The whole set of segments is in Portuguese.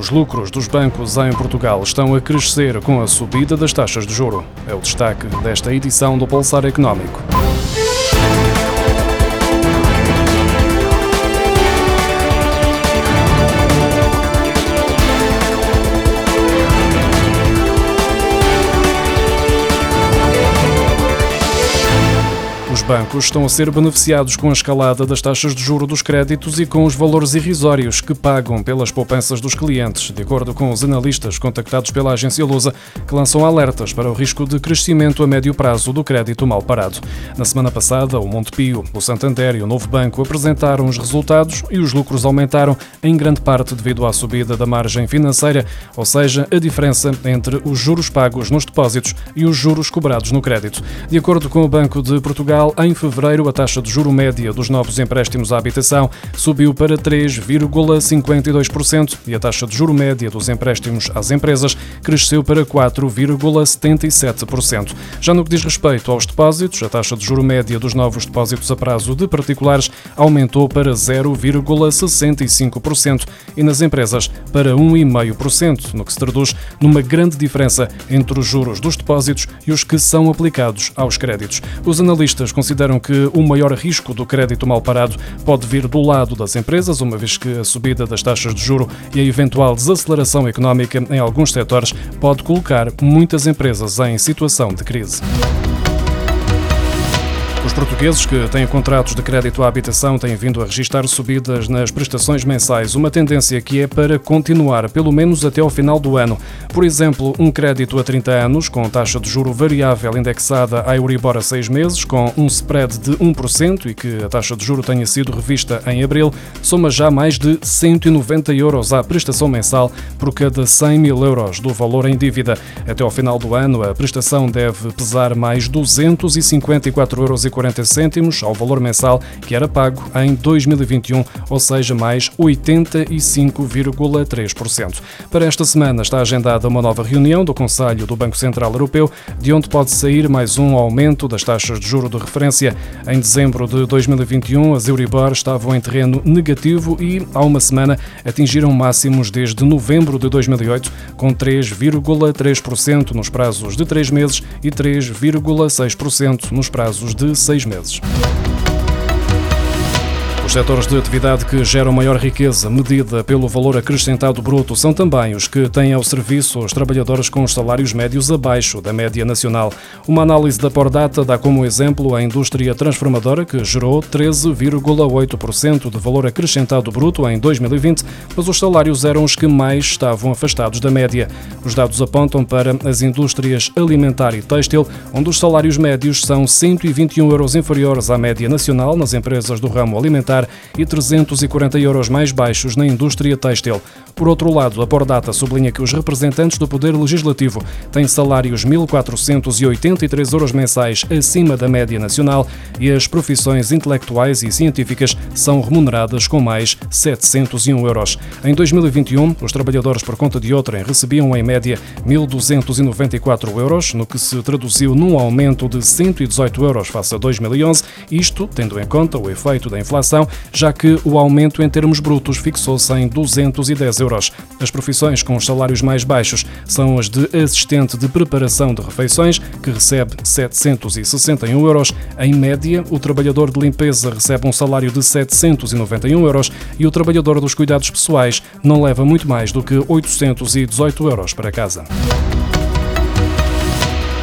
Os lucros dos bancos em Portugal estão a crescer com a subida das taxas de juro. É o destaque desta edição do Pulsar Económico. Bancos estão a ser beneficiados com a escalada das taxas de juro dos créditos e com os valores irrisórios que pagam pelas poupanças dos clientes, de acordo com os analistas contactados pela agência Lusa, que lançam alertas para o risco de crescimento a médio prazo do crédito mal parado. Na semana passada, o Montepio, o Santander e o Novo Banco apresentaram os resultados e os lucros aumentaram, em grande parte devido à subida da margem financeira, ou seja, a diferença entre os juros pagos nos depósitos e os juros cobrados no crédito. De acordo com o Banco de Portugal, em fevereiro, a taxa de juro média dos novos empréstimos à habitação subiu para 3,52% e a taxa de juro média dos empréstimos às empresas cresceu para 4,77%. Já no que diz respeito aos depósitos, a taxa de juro média dos novos depósitos a prazo de particulares aumentou para 0,65% e nas empresas para 1,5%, no que se traduz numa grande diferença entre os juros dos depósitos e os que são aplicados aos créditos. Os analistas consideram consideram que o maior risco do crédito mal parado pode vir do lado das empresas, uma vez que a subida das taxas de juro e a eventual desaceleração económica em alguns setores pode colocar muitas empresas em situação de crise. Os portugueses que têm contratos de crédito à habitação têm vindo a registrar subidas nas prestações mensais, uma tendência que é para continuar, pelo menos até ao final do ano. Por exemplo, um crédito a 30 anos, com taxa de juro variável indexada a Euribor a 6 meses, com um spread de 1% e que a taxa de juro tenha sido revista em abril, soma já mais de 190 euros à prestação mensal por cada 100 mil euros do valor em dívida. Até ao final do ano, a prestação deve pesar mais 254 euros 40 cêntimos ao valor mensal que era pago em 2021, ou seja, mais 85,3%. Para esta semana está agendada uma nova reunião do Conselho do Banco Central Europeu, de onde pode sair mais um aumento das taxas de juro de referência. Em dezembro de 2021, as Euribor estavam em terreno negativo e, há uma semana, atingiram máximos desde novembro de 2008, com 3,3% nos prazos de três meses e 3,6% nos prazos de seis meses. Os setores de atividade que geram maior riqueza, medida pelo valor acrescentado bruto, são também os que têm ao serviço os trabalhadores com os salários médios abaixo da média nacional. Uma análise da Pordata dá como exemplo a indústria transformadora, que gerou 13,8% de valor acrescentado bruto em 2020, mas os salários eram os que mais estavam afastados da média. Os dados apontam para as indústrias alimentar e têxtil, onde os salários médios são 121 euros inferiores à média nacional nas empresas do ramo alimentar e 340 euros mais baixos na indústria têxtil. Por outro lado, a Pordata sublinha que os representantes do Poder Legislativo têm salários 1.483 euros mensais acima da média nacional e as profissões intelectuais e científicas são remuneradas com mais 701 euros. Em 2021, os trabalhadores por conta de outrem recebiam em média 1.294 euros, no que se traduziu num aumento de 118 euros face a 2011, isto tendo em conta o efeito da inflação, já que o aumento em termos brutos fixou-se em 210 euros. As profissões com os salários mais baixos são as de assistente de preparação de refeições, que recebe 761 euros. Em média, o trabalhador de limpeza recebe um salário de 791 euros e o trabalhador dos cuidados pessoais não leva muito mais do que 818 euros para casa.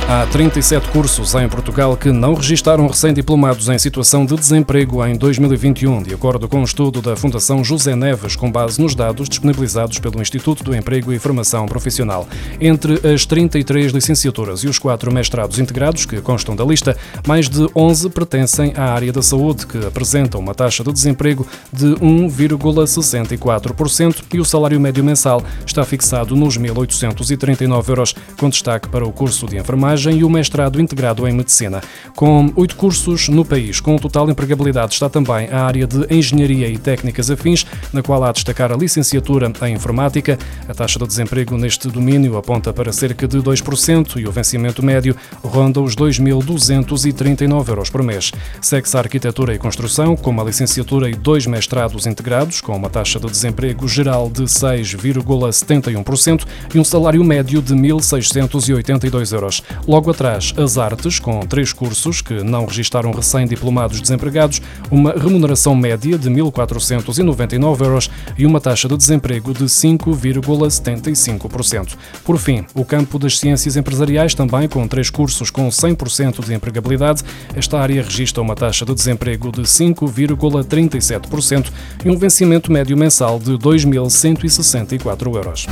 Há 37 cursos em Portugal que não registaram recém-diplomados em situação de desemprego em 2021, de acordo com um estudo da Fundação José Neves, com base nos dados disponibilizados pelo Instituto do Emprego e Formação Profissional. Entre as 33 licenciaturas e os quatro mestrados integrados que constam da lista, mais de 11 pertencem à área da saúde, que apresentam uma taxa de desemprego de 1,64% e o salário médio mensal está fixado nos 1.839 euros, com destaque para o curso de enfermagem enfermagem e o mestrado integrado em medicina. Com oito cursos no país, com total empregabilidade, está também a área de engenharia e técnicas afins, na qual há a destacar a licenciatura em informática. A taxa de desemprego neste domínio aponta para cerca de 2% e o vencimento médio ronda os 2.239 euros por mês. Segue-se a arquitetura e construção, com uma licenciatura e dois mestrados integrados, com uma taxa de desemprego geral de 6,71% e um salário médio de 1.682 euros. Logo atrás, as artes, com três cursos que não registaram recém-diplomados desempregados, uma remuneração média de 1.499 euros e uma taxa de desemprego de 5,75%. Por fim, o campo das ciências empresariais, também com três cursos com 100% de empregabilidade, esta área registra uma taxa de desemprego de 5,37% e um vencimento médio mensal de 2.164 euros.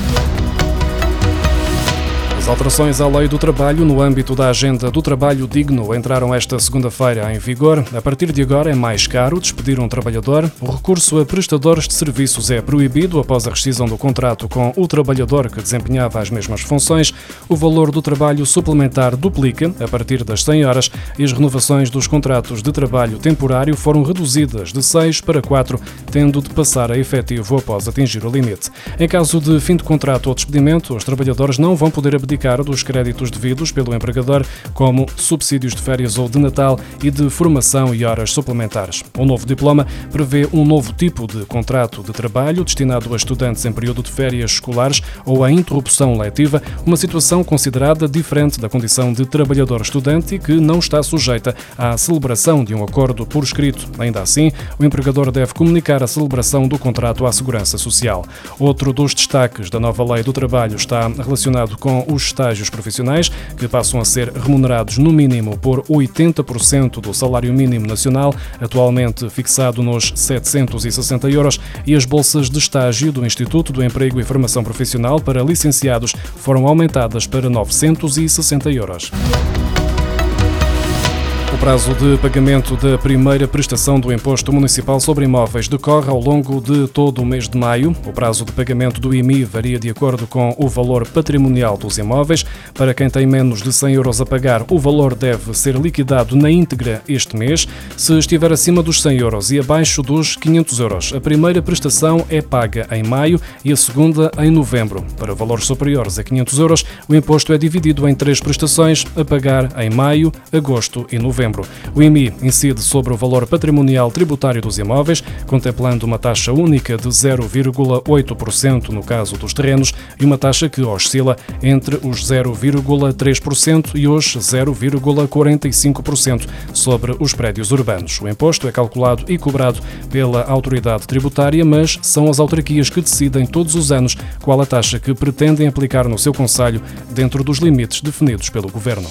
As alterações à lei do trabalho no âmbito da agenda do trabalho digno entraram esta segunda-feira em vigor. A partir de agora é mais caro despedir um trabalhador. O recurso a prestadores de serviços é proibido após a rescisão do contrato com o trabalhador que desempenhava as mesmas funções. O valor do trabalho suplementar duplica a partir das 100 horas e as renovações dos contratos de trabalho temporário foram reduzidas de 6 para 4, tendo de passar a efetivo após atingir o limite. Em caso de fim de contrato ou despedimento, os trabalhadores não vão poder abdicar abdicar dos créditos devidos pelo empregador, como subsídios de férias ou de Natal e de formação e horas suplementares. O novo diploma prevê um novo tipo de contrato de trabalho destinado a estudantes em período de férias escolares ou a interrupção letiva, uma situação considerada diferente da condição de trabalhador estudante e que não está sujeita à celebração de um acordo por escrito. Ainda assim, o empregador deve comunicar a celebração do contrato à Segurança Social. Outro dos destaques da nova Lei do Trabalho está relacionado com os estágios profissionais, que passam a ser remunerados no mínimo por 80% do salário mínimo nacional, atualmente fixado nos 760 euros, e as bolsas de estágio do Instituto do Emprego e Formação Profissional para licenciados foram aumentadas para 960 euros. O prazo de pagamento da primeira prestação do Imposto Municipal sobre Imóveis decorre ao longo de todo o mês de maio. O prazo de pagamento do IMI varia de acordo com o valor patrimonial dos imóveis. Para quem tem menos de 100 euros a pagar, o valor deve ser liquidado na íntegra este mês. Se estiver acima dos 100 euros e abaixo dos 500 euros, a primeira prestação é paga em maio e a segunda em novembro. Para valores superiores a 500 euros, o imposto é dividido em três prestações a pagar em maio, agosto e novembro novembro. O IMI incide sobre o valor patrimonial tributário dos imóveis, contemplando uma taxa única de 0,8% no caso dos terrenos e uma taxa que oscila entre os 0,3% e os 0,45% sobre os prédios urbanos. O imposto é calculado e cobrado pela autoridade tributária, mas são as autarquias que decidem todos os anos qual a taxa que pretendem aplicar no seu conselho dentro dos limites definidos pelo governo.